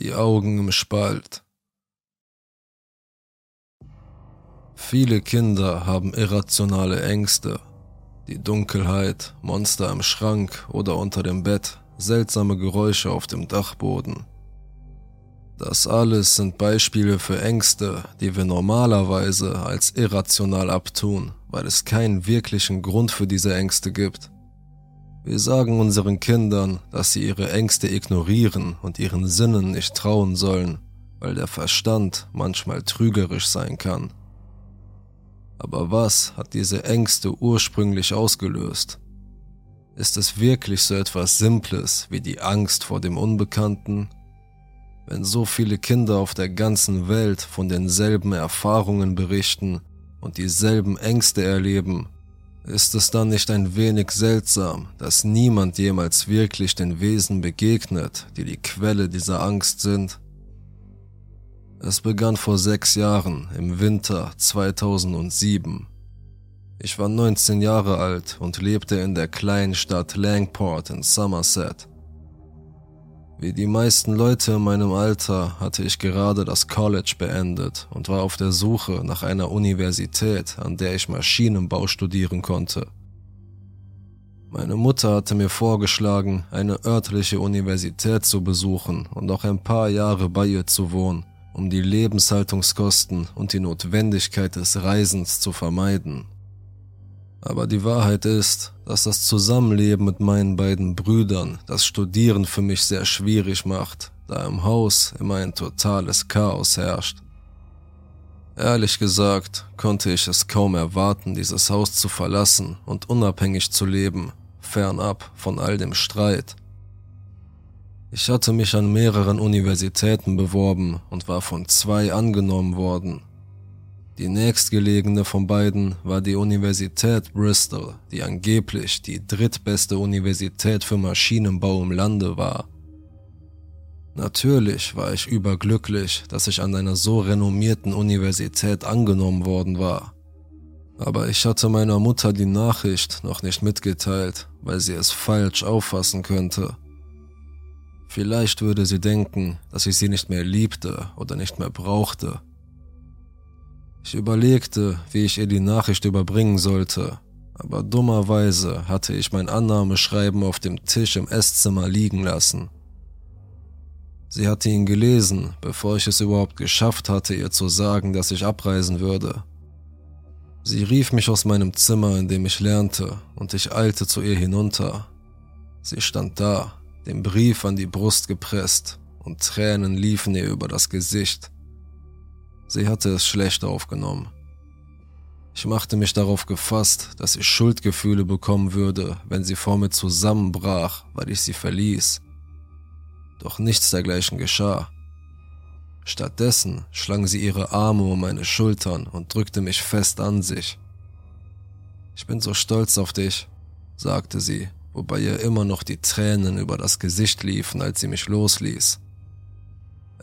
Die Augen im Spalt. Viele Kinder haben irrationale Ängste. Die Dunkelheit, Monster im Schrank oder unter dem Bett, seltsame Geräusche auf dem Dachboden. Das alles sind Beispiele für Ängste, die wir normalerweise als irrational abtun, weil es keinen wirklichen Grund für diese Ängste gibt. Wir sagen unseren Kindern, dass sie ihre Ängste ignorieren und ihren Sinnen nicht trauen sollen, weil der Verstand manchmal trügerisch sein kann. Aber was hat diese Ängste ursprünglich ausgelöst? Ist es wirklich so etwas Simples wie die Angst vor dem Unbekannten? Wenn so viele Kinder auf der ganzen Welt von denselben Erfahrungen berichten und dieselben Ängste erleben, ist es dann nicht ein wenig seltsam, dass niemand jemals wirklich den Wesen begegnet, die die Quelle dieser Angst sind? Es begann vor sechs Jahren, im Winter 2007. Ich war 19 Jahre alt und lebte in der kleinen Stadt Langport in Somerset. Wie die meisten Leute in meinem Alter hatte ich gerade das College beendet und war auf der Suche nach einer Universität, an der ich Maschinenbau studieren konnte. Meine Mutter hatte mir vorgeschlagen, eine örtliche Universität zu besuchen und noch ein paar Jahre bei ihr zu wohnen, um die Lebenshaltungskosten und die Notwendigkeit des Reisens zu vermeiden. Aber die Wahrheit ist, dass das Zusammenleben mit meinen beiden Brüdern das Studieren für mich sehr schwierig macht, da im Haus immer ein totales Chaos herrscht. Ehrlich gesagt konnte ich es kaum erwarten, dieses Haus zu verlassen und unabhängig zu leben, fernab von all dem Streit. Ich hatte mich an mehreren Universitäten beworben und war von zwei angenommen worden, die nächstgelegene von beiden war die Universität Bristol, die angeblich die drittbeste Universität für Maschinenbau im Lande war. Natürlich war ich überglücklich, dass ich an einer so renommierten Universität angenommen worden war. Aber ich hatte meiner Mutter die Nachricht noch nicht mitgeteilt, weil sie es falsch auffassen könnte. Vielleicht würde sie denken, dass ich sie nicht mehr liebte oder nicht mehr brauchte ich überlegte, wie ich ihr die Nachricht überbringen sollte, aber dummerweise hatte ich mein Annahmeschreiben auf dem Tisch im Esszimmer liegen lassen. Sie hatte ihn gelesen, bevor ich es überhaupt geschafft hatte, ihr zu sagen, dass ich abreisen würde. Sie rief mich aus meinem Zimmer, in dem ich lernte, und ich eilte zu ihr hinunter. Sie stand da, den Brief an die Brust gepresst, und Tränen liefen ihr über das Gesicht. Sie hatte es schlecht aufgenommen. Ich machte mich darauf gefasst, dass ich Schuldgefühle bekommen würde, wenn sie vor mir zusammenbrach, weil ich sie verließ. Doch nichts dergleichen geschah. Stattdessen schlang sie ihre Arme um meine Schultern und drückte mich fest an sich. Ich bin so stolz auf dich, sagte sie, wobei ihr immer noch die Tränen über das Gesicht liefen, als sie mich losließ.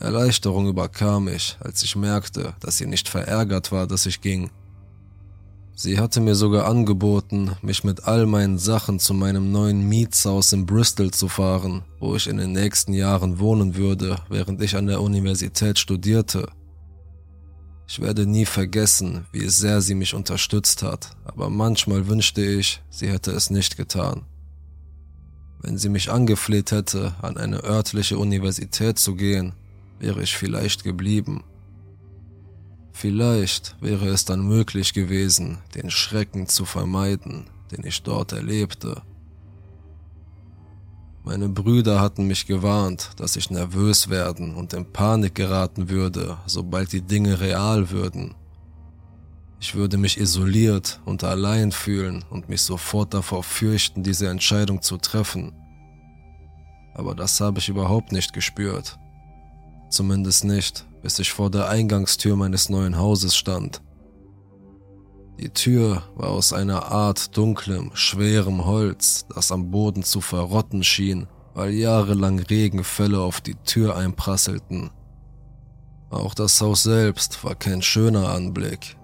Erleichterung überkam mich, als ich merkte, dass sie nicht verärgert war, dass ich ging. Sie hatte mir sogar angeboten, mich mit all meinen Sachen zu meinem neuen Mietshaus in Bristol zu fahren, wo ich in den nächsten Jahren wohnen würde, während ich an der Universität studierte. Ich werde nie vergessen, wie sehr sie mich unterstützt hat, aber manchmal wünschte ich, sie hätte es nicht getan. Wenn sie mich angefleht hätte, an eine örtliche Universität zu gehen, wäre ich vielleicht geblieben. Vielleicht wäre es dann möglich gewesen, den Schrecken zu vermeiden, den ich dort erlebte. Meine Brüder hatten mich gewarnt, dass ich nervös werden und in Panik geraten würde, sobald die Dinge real würden. Ich würde mich isoliert und allein fühlen und mich sofort davor fürchten, diese Entscheidung zu treffen. Aber das habe ich überhaupt nicht gespürt. Zumindest nicht, bis ich vor der Eingangstür meines neuen Hauses stand. Die Tür war aus einer Art dunklem, schwerem Holz, das am Boden zu verrotten schien, weil jahrelang Regenfälle auf die Tür einprasselten. Auch das Haus selbst war kein schöner Anblick.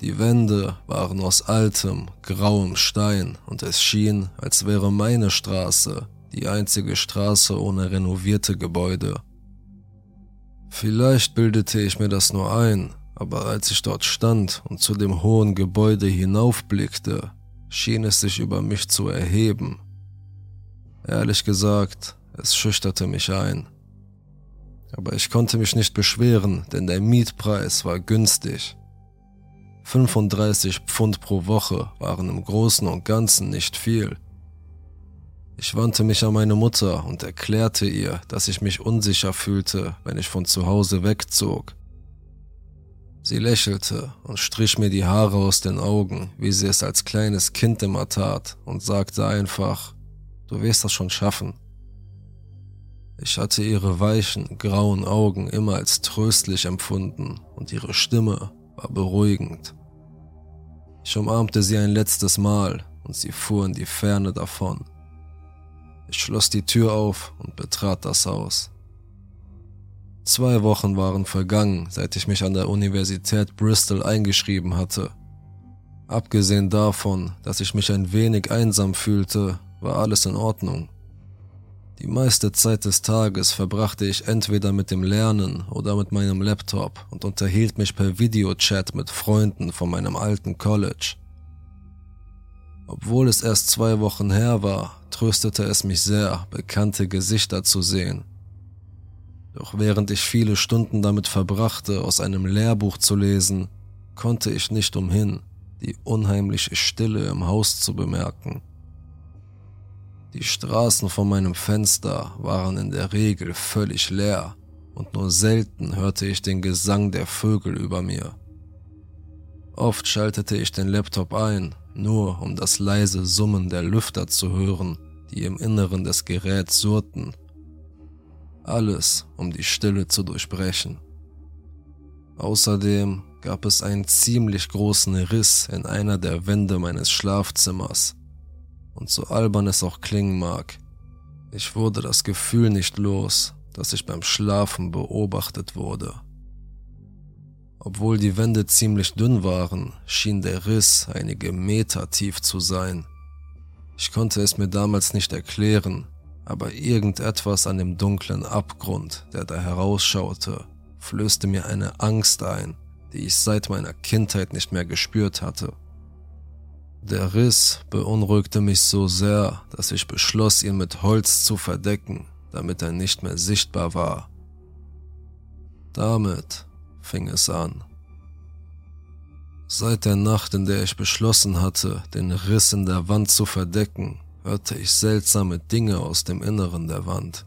Die Wände waren aus altem, grauem Stein und es schien, als wäre meine Straße die einzige Straße ohne renovierte Gebäude. Vielleicht bildete ich mir das nur ein, aber als ich dort stand und zu dem hohen Gebäude hinaufblickte, schien es sich über mich zu erheben. Ehrlich gesagt, es schüchterte mich ein. Aber ich konnte mich nicht beschweren, denn der Mietpreis war günstig. 35 Pfund pro Woche waren im Großen und Ganzen nicht viel. Ich wandte mich an meine Mutter und erklärte ihr, dass ich mich unsicher fühlte, wenn ich von zu Hause wegzog. Sie lächelte und strich mir die Haare aus den Augen, wie sie es als kleines Kind immer tat, und sagte einfach, du wirst das schon schaffen. Ich hatte ihre weichen, grauen Augen immer als tröstlich empfunden und ihre Stimme war beruhigend. Ich umarmte sie ein letztes Mal und sie fuhr in die Ferne davon. Ich schloss die Tür auf und betrat das Haus. Zwei Wochen waren vergangen, seit ich mich an der Universität Bristol eingeschrieben hatte. Abgesehen davon, dass ich mich ein wenig einsam fühlte, war alles in Ordnung. Die meiste Zeit des Tages verbrachte ich entweder mit dem Lernen oder mit meinem Laptop und unterhielt mich per Videochat mit Freunden von meinem alten College. Obwohl es erst zwei Wochen her war, tröstete es mich sehr, bekannte Gesichter zu sehen. Doch während ich viele Stunden damit verbrachte, aus einem Lehrbuch zu lesen, konnte ich nicht umhin, die unheimliche Stille im Haus zu bemerken. Die Straßen vor meinem Fenster waren in der Regel völlig leer und nur selten hörte ich den Gesang der Vögel über mir. Oft schaltete ich den Laptop ein, nur um das leise Summen der Lüfter zu hören, die im Inneren des Geräts surrten. Alles, um die Stille zu durchbrechen. Außerdem gab es einen ziemlich großen Riss in einer der Wände meines Schlafzimmers, und so albern es auch klingen mag, ich wurde das Gefühl nicht los, dass ich beim Schlafen beobachtet wurde. Obwohl die Wände ziemlich dünn waren, schien der Riss einige Meter tief zu sein. Ich konnte es mir damals nicht erklären, aber irgendetwas an dem dunklen Abgrund, der da herausschaute, flößte mir eine Angst ein, die ich seit meiner Kindheit nicht mehr gespürt hatte. Der Riss beunruhigte mich so sehr, dass ich beschloss, ihn mit Holz zu verdecken, damit er nicht mehr sichtbar war. Damit fing es an. Seit der Nacht, in der ich beschlossen hatte, den Riss in der Wand zu verdecken, hörte ich seltsame Dinge aus dem Inneren der Wand.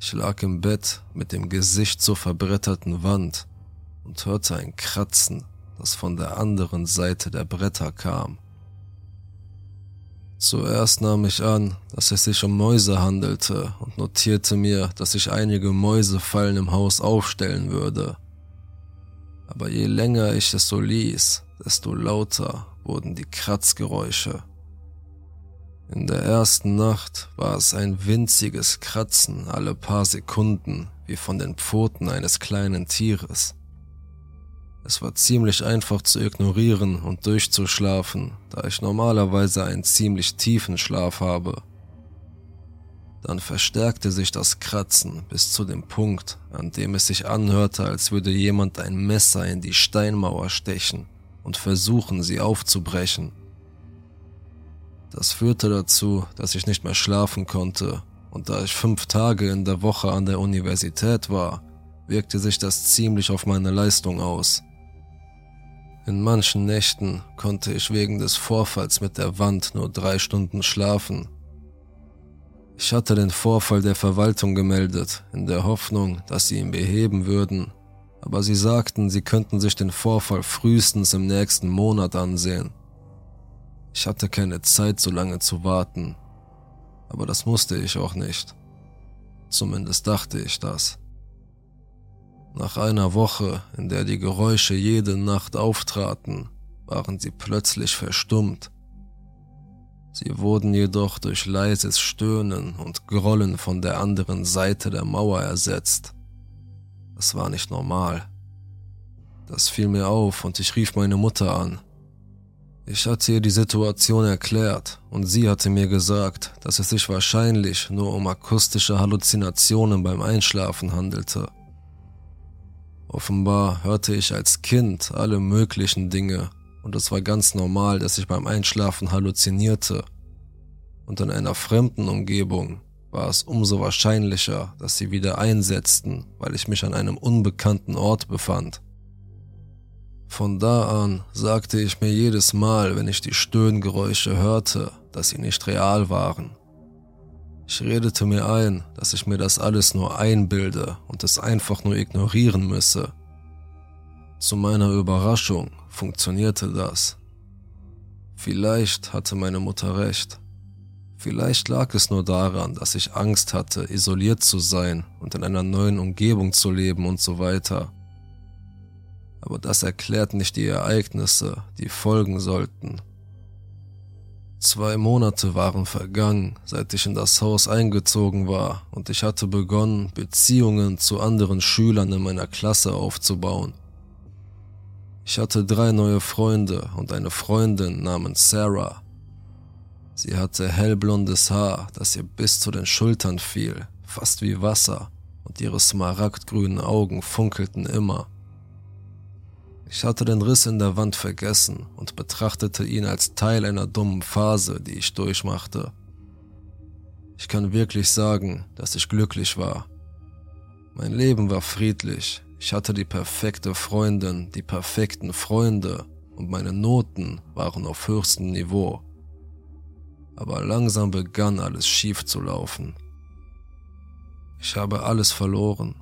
Ich lag im Bett mit dem Gesicht zur verbretterten Wand und hörte ein Kratzen das von der anderen Seite der Bretter kam. Zuerst nahm ich an, dass es sich um Mäuse handelte und notierte mir, dass ich einige Mäusefallen im Haus aufstellen würde. Aber je länger ich es so ließ, desto lauter wurden die Kratzgeräusche. In der ersten Nacht war es ein winziges Kratzen alle paar Sekunden, wie von den Pfoten eines kleinen Tieres. Es war ziemlich einfach zu ignorieren und durchzuschlafen, da ich normalerweise einen ziemlich tiefen Schlaf habe. Dann verstärkte sich das Kratzen bis zu dem Punkt, an dem es sich anhörte, als würde jemand ein Messer in die Steinmauer stechen und versuchen, sie aufzubrechen. Das führte dazu, dass ich nicht mehr schlafen konnte, und da ich fünf Tage in der Woche an der Universität war, wirkte sich das ziemlich auf meine Leistung aus. In manchen Nächten konnte ich wegen des Vorfalls mit der Wand nur drei Stunden schlafen. Ich hatte den Vorfall der Verwaltung gemeldet, in der Hoffnung, dass sie ihn beheben würden, aber sie sagten, sie könnten sich den Vorfall frühestens im nächsten Monat ansehen. Ich hatte keine Zeit, so lange zu warten, aber das musste ich auch nicht. Zumindest dachte ich das. Nach einer Woche, in der die Geräusche jede Nacht auftraten, waren sie plötzlich verstummt. Sie wurden jedoch durch leises Stöhnen und Grollen von der anderen Seite der Mauer ersetzt. Das war nicht normal. Das fiel mir auf und ich rief meine Mutter an. Ich hatte ihr die Situation erklärt und sie hatte mir gesagt, dass es sich wahrscheinlich nur um akustische Halluzinationen beim Einschlafen handelte Offenbar hörte ich als Kind alle möglichen Dinge und es war ganz normal, dass ich beim Einschlafen halluzinierte. Und in einer fremden Umgebung war es umso wahrscheinlicher, dass sie wieder einsetzten, weil ich mich an einem unbekannten Ort befand. Von da an sagte ich mir jedes Mal, wenn ich die Stöhngeräusche hörte, dass sie nicht real waren. Ich redete mir ein, dass ich mir das alles nur einbilde und es einfach nur ignorieren müsse. Zu meiner Überraschung funktionierte das. Vielleicht hatte meine Mutter recht. Vielleicht lag es nur daran, dass ich Angst hatte, isoliert zu sein und in einer neuen Umgebung zu leben und so weiter. Aber das erklärt nicht die Ereignisse, die folgen sollten. Zwei Monate waren vergangen, seit ich in das Haus eingezogen war, und ich hatte begonnen, Beziehungen zu anderen Schülern in meiner Klasse aufzubauen. Ich hatte drei neue Freunde und eine Freundin namens Sarah. Sie hatte hellblondes Haar, das ihr bis zu den Schultern fiel, fast wie Wasser, und ihre smaragdgrünen Augen funkelten immer. Ich hatte den Riss in der Wand vergessen und betrachtete ihn als Teil einer dummen Phase, die ich durchmachte. Ich kann wirklich sagen, dass ich glücklich war. Mein Leben war friedlich, ich hatte die perfekte Freundin, die perfekten Freunde und meine Noten waren auf höchstem Niveau aber langsam begann alles schief zu laufen. Ich habe alles verloren,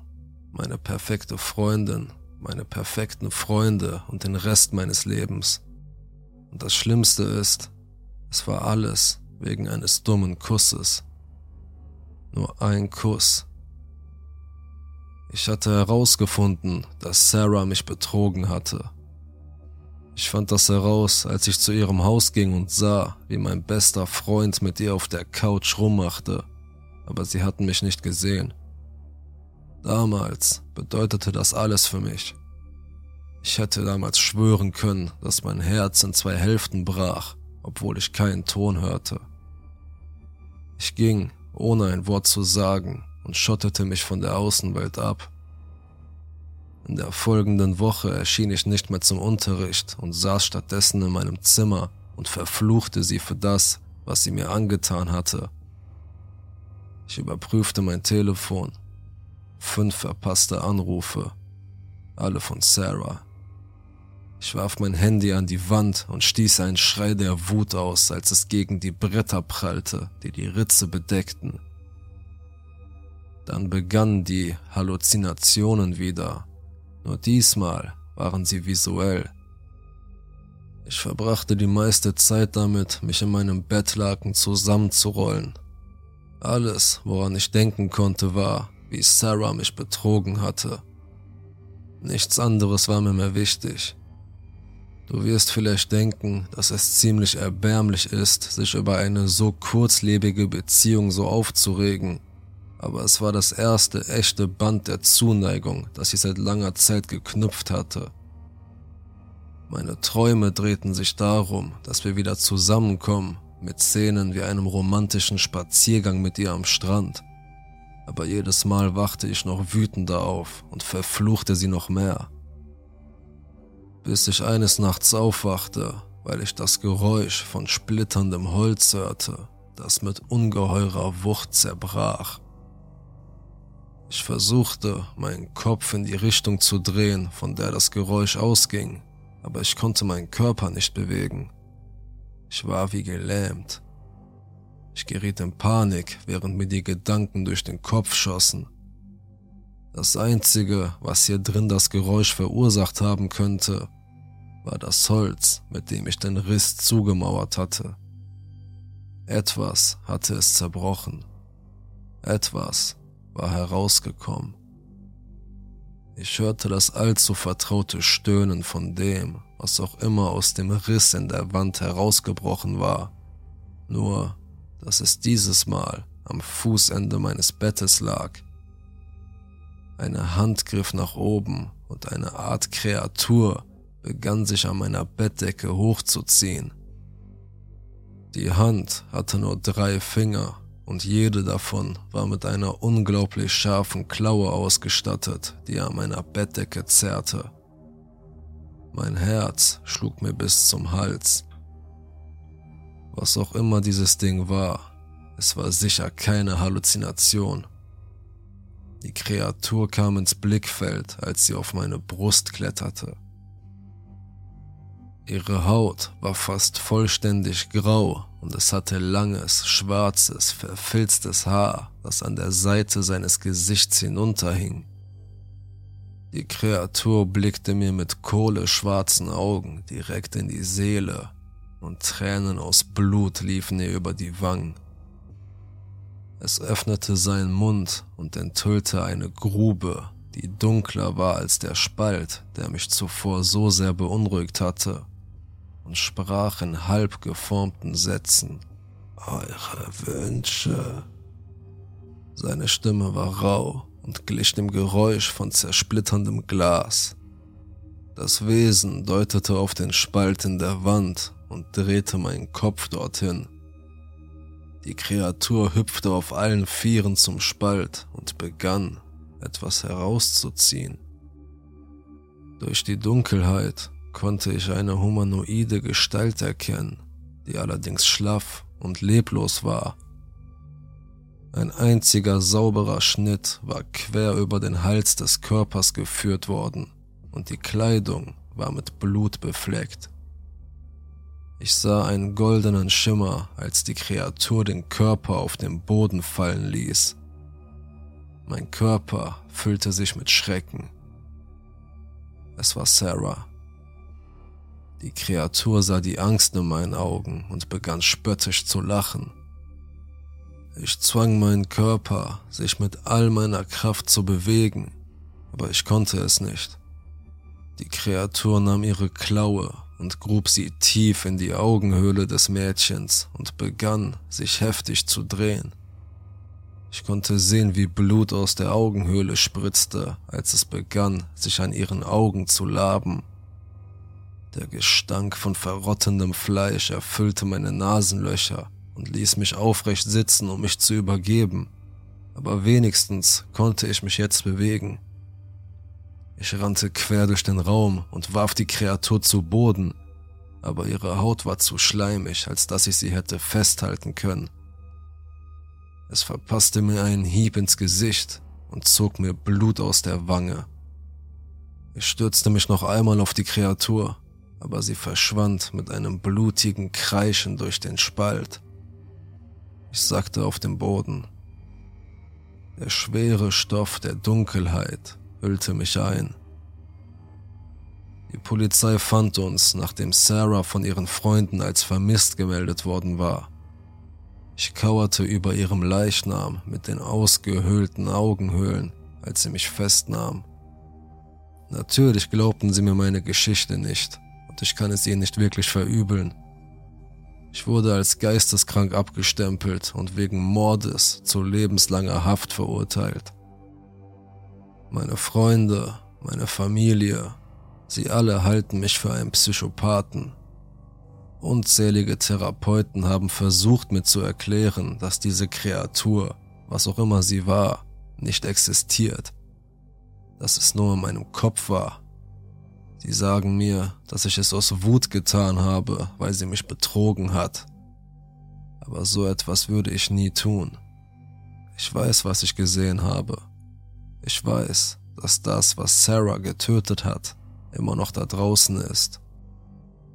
meine perfekte Freundin, meine perfekten Freunde und den Rest meines Lebens. Und das Schlimmste ist, es war alles wegen eines dummen Kusses. Nur ein Kuss. Ich hatte herausgefunden, dass Sarah mich betrogen hatte ich fand das heraus, als ich zu ihrem Haus ging und sah, wie mein bester Freund mit ihr auf der Couch rummachte, aber sie hatten mich nicht gesehen. Damals bedeutete das alles für mich. Ich hätte damals schwören können, dass mein Herz in zwei Hälften brach, obwohl ich keinen Ton hörte. Ich ging, ohne ein Wort zu sagen, und schottete mich von der Außenwelt ab. In der folgenden Woche erschien ich nicht mehr zum Unterricht und saß stattdessen in meinem Zimmer und verfluchte sie für das, was sie mir angetan hatte. Ich überprüfte mein Telefon. Fünf verpasste Anrufe. Alle von Sarah. Ich warf mein Handy an die Wand und stieß einen Schrei der Wut aus, als es gegen die Bretter prallte, die die Ritze bedeckten. Dann begannen die Halluzinationen wieder nur diesmal waren sie visuell. Ich verbrachte die meiste Zeit damit, mich in meinem Bettlaken zusammenzurollen. Alles, woran ich denken konnte, war, wie Sarah mich betrogen hatte. Nichts anderes war mir mehr wichtig. Du wirst vielleicht denken, dass es ziemlich erbärmlich ist, sich über eine so kurzlebige Beziehung so aufzuregen aber es war das erste echte Band der Zuneigung, das ich seit langer Zeit geknüpft hatte. Meine Träume drehten sich darum, dass wir wieder zusammenkommen, mit Szenen wie einem romantischen Spaziergang mit ihr am Strand. Aber jedes Mal wachte ich noch wütender auf und verfluchte sie noch mehr. Bis ich eines Nachts aufwachte, weil ich das Geräusch von splitterndem Holz hörte, das mit ungeheurer Wucht zerbrach. Ich versuchte, meinen Kopf in die Richtung zu drehen, von der das Geräusch ausging, aber ich konnte meinen Körper nicht bewegen. Ich war wie gelähmt. Ich geriet in Panik, während mir die Gedanken durch den Kopf schossen. Das Einzige, was hier drin das Geräusch verursacht haben könnte, war das Holz, mit dem ich den Riss zugemauert hatte. Etwas hatte es zerbrochen. Etwas, war herausgekommen. Ich hörte das allzu vertraute Stöhnen von dem, was auch immer aus dem Riss in der Wand herausgebrochen war. Nur, dass es dieses Mal am Fußende meines Bettes lag. Eine Hand griff nach oben und eine Art Kreatur begann sich an meiner Bettdecke hochzuziehen. Die Hand hatte nur drei Finger und jede davon war mit einer unglaublich scharfen Klaue ausgestattet, die an meiner Bettdecke zerrte. Mein Herz schlug mir bis zum Hals. Was auch immer dieses Ding war, es war sicher keine Halluzination. Die Kreatur kam ins Blickfeld, als sie auf meine Brust kletterte. Ihre Haut war fast vollständig grau und es hatte langes, schwarzes, verfilztes Haar, das an der Seite seines Gesichts hinunterhing. Die Kreatur blickte mir mit kohleschwarzen Augen direkt in die Seele und Tränen aus Blut liefen ihr über die Wangen. Es öffnete seinen Mund und enthüllte eine Grube, die dunkler war als der Spalt, der mich zuvor so sehr beunruhigt hatte und sprach in halb geformten Sätzen. Eure Wünsche. Seine Stimme war rau und glich dem Geräusch von zersplitterndem Glas. Das Wesen deutete auf den Spalt in der Wand und drehte meinen Kopf dorthin. Die Kreatur hüpfte auf allen Vieren zum Spalt und begann, etwas herauszuziehen. Durch die Dunkelheit konnte ich eine humanoide Gestalt erkennen, die allerdings schlaff und leblos war. Ein einziger sauberer Schnitt war quer über den Hals des Körpers geführt worden und die Kleidung war mit Blut befleckt. Ich sah einen goldenen Schimmer, als die Kreatur den Körper auf den Boden fallen ließ. Mein Körper füllte sich mit Schrecken. Es war Sarah. Die Kreatur sah die Angst in meinen Augen und begann spöttisch zu lachen. Ich zwang meinen Körper, sich mit all meiner Kraft zu bewegen, aber ich konnte es nicht. Die Kreatur nahm ihre Klaue und grub sie tief in die Augenhöhle des Mädchens und begann, sich heftig zu drehen. Ich konnte sehen, wie Blut aus der Augenhöhle spritzte, als es begann, sich an ihren Augen zu laben der Gestank von verrottendem Fleisch erfüllte meine Nasenlöcher und ließ mich aufrecht sitzen, um mich zu übergeben. Aber wenigstens konnte ich mich jetzt bewegen. Ich rannte quer durch den Raum und warf die Kreatur zu Boden, aber ihre Haut war zu schleimig, als dass ich sie hätte festhalten können. Es verpasste mir einen Hieb ins Gesicht und zog mir Blut aus der Wange. Ich stürzte mich noch einmal auf die Kreatur, aber sie verschwand mit einem blutigen Kreischen durch den Spalt. Ich sackte auf den Boden. Der schwere Stoff der Dunkelheit hüllte mich ein. Die Polizei fand uns, nachdem Sarah von ihren Freunden als vermisst gemeldet worden war. Ich kauerte über ihrem Leichnam mit den ausgehöhlten Augenhöhlen, als sie mich festnahm. Natürlich glaubten sie mir meine Geschichte nicht und ich kann es ihnen nicht wirklich verübeln. Ich wurde als geisteskrank abgestempelt und wegen Mordes zu lebenslanger Haft verurteilt. Meine Freunde, meine Familie, sie alle halten mich für einen Psychopathen. Unzählige Therapeuten haben versucht mir zu erklären, dass diese Kreatur, was auch immer sie war, nicht existiert. Dass es nur in meinem Kopf war Sie sagen mir, dass ich es aus Wut getan habe, weil sie mich betrogen hat. Aber so etwas würde ich nie tun. Ich weiß, was ich gesehen habe. Ich weiß, dass das, was Sarah getötet hat, immer noch da draußen ist.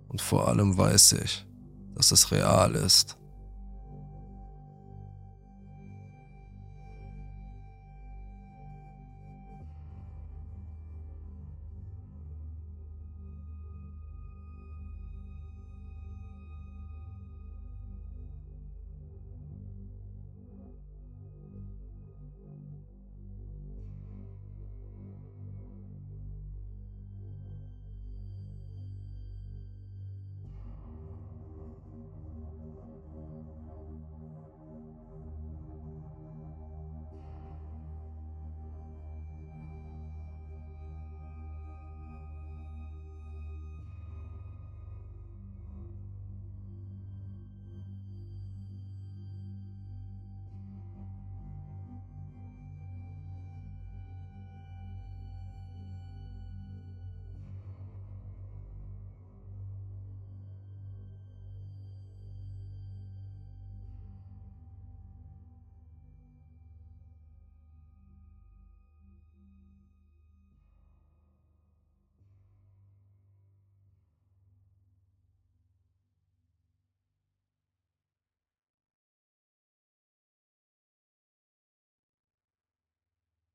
Und vor allem weiß ich, dass es real ist.